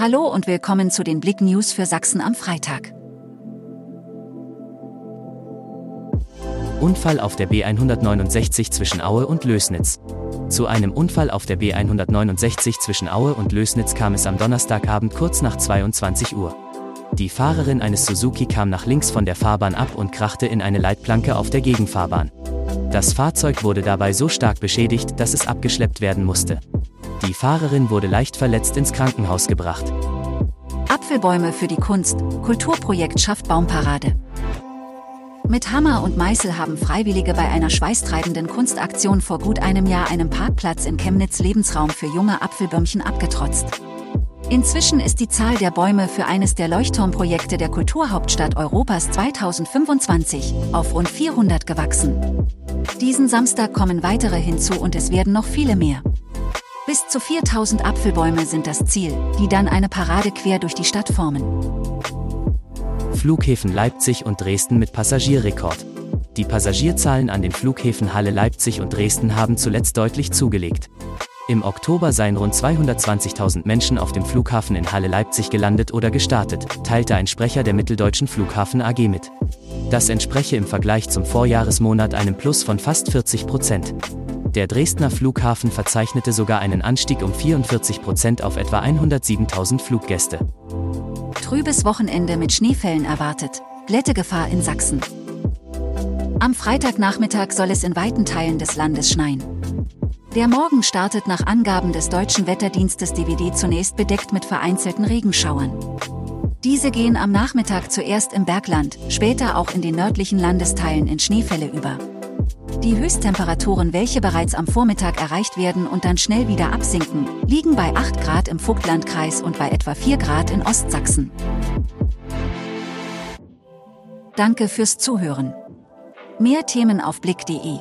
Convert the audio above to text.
Hallo und willkommen zu den Blick News für Sachsen am Freitag. Unfall auf der B169 zwischen Aue und Lößnitz. Zu einem Unfall auf der B169 zwischen Aue und Lößnitz kam es am Donnerstagabend kurz nach 22 Uhr. Die Fahrerin eines Suzuki kam nach links von der Fahrbahn ab und krachte in eine Leitplanke auf der Gegenfahrbahn. Das Fahrzeug wurde dabei so stark beschädigt, dass es abgeschleppt werden musste. Die Fahrerin wurde leicht verletzt ins Krankenhaus gebracht. Apfelbäume für die Kunst, Kulturprojekt schafft Baumparade. Mit Hammer und Meißel haben Freiwillige bei einer schweißtreibenden Kunstaktion vor gut einem Jahr einem Parkplatz in Chemnitz Lebensraum für junge Apfelbäumchen abgetrotzt. Inzwischen ist die Zahl der Bäume für eines der Leuchtturmprojekte der Kulturhauptstadt Europas 2025 auf rund 400 gewachsen. Diesen Samstag kommen weitere hinzu und es werden noch viele mehr. Bis zu 4000 Apfelbäume sind das Ziel, die dann eine Parade quer durch die Stadt formen. Flughäfen Leipzig und Dresden mit Passagierrekord. Die Passagierzahlen an den Flughäfen Halle Leipzig und Dresden haben zuletzt deutlich zugelegt. Im Oktober seien rund 220.000 Menschen auf dem Flughafen in Halle Leipzig gelandet oder gestartet, teilte ein Sprecher der Mitteldeutschen Flughafen AG mit. Das entspreche im Vergleich zum Vorjahresmonat einem Plus von fast 40 Prozent. Der Dresdner Flughafen verzeichnete sogar einen Anstieg um 44 Prozent auf etwa 107.000 Fluggäste. Trübes Wochenende mit Schneefällen erwartet. Glättegefahr in Sachsen. Am Freitagnachmittag soll es in weiten Teilen des Landes schneien. Der Morgen startet nach Angaben des deutschen Wetterdienstes DWD zunächst bedeckt mit vereinzelten Regenschauern. Diese gehen am Nachmittag zuerst im Bergland, später auch in den nördlichen Landesteilen in Schneefälle über. Die Höchsttemperaturen, welche bereits am Vormittag erreicht werden und dann schnell wieder absinken, liegen bei 8 Grad im Vogtlandkreis und bei etwa 4 Grad in Ostsachsen. Danke fürs Zuhören. Mehr Themen auf blick.de